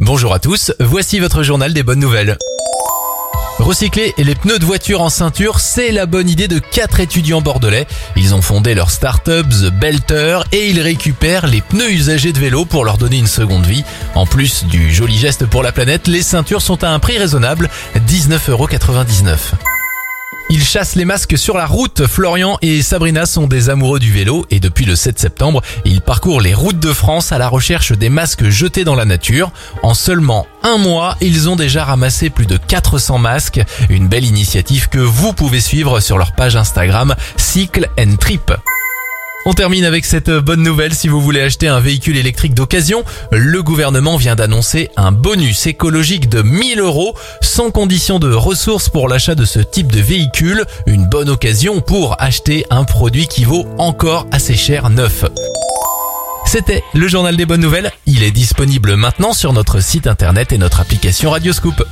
Bonjour à tous, voici votre journal des bonnes nouvelles. Recycler les pneus de voiture en ceinture, c'est la bonne idée de quatre étudiants bordelais. Ils ont fondé leur start-up The Belter et ils récupèrent les pneus usagés de vélo pour leur donner une seconde vie. En plus du joli geste pour la planète, les ceintures sont à un prix raisonnable, 19,99€. Ils chassent les masques sur la route. Florian et Sabrina sont des amoureux du vélo et depuis le 7 septembre, ils parcourent les routes de France à la recherche des masques jetés dans la nature. En seulement un mois, ils ont déjà ramassé plus de 400 masques. Une belle initiative que vous pouvez suivre sur leur page Instagram Cycle and Trip. On termine avec cette bonne nouvelle. Si vous voulez acheter un véhicule électrique d'occasion, le gouvernement vient d'annoncer un bonus écologique de 1000 euros sans condition de ressources pour l'achat de ce type de véhicule. Une bonne occasion pour acheter un produit qui vaut encore assez cher neuf. C'était le journal des bonnes nouvelles. Il est disponible maintenant sur notre site internet et notre application Radioscoop.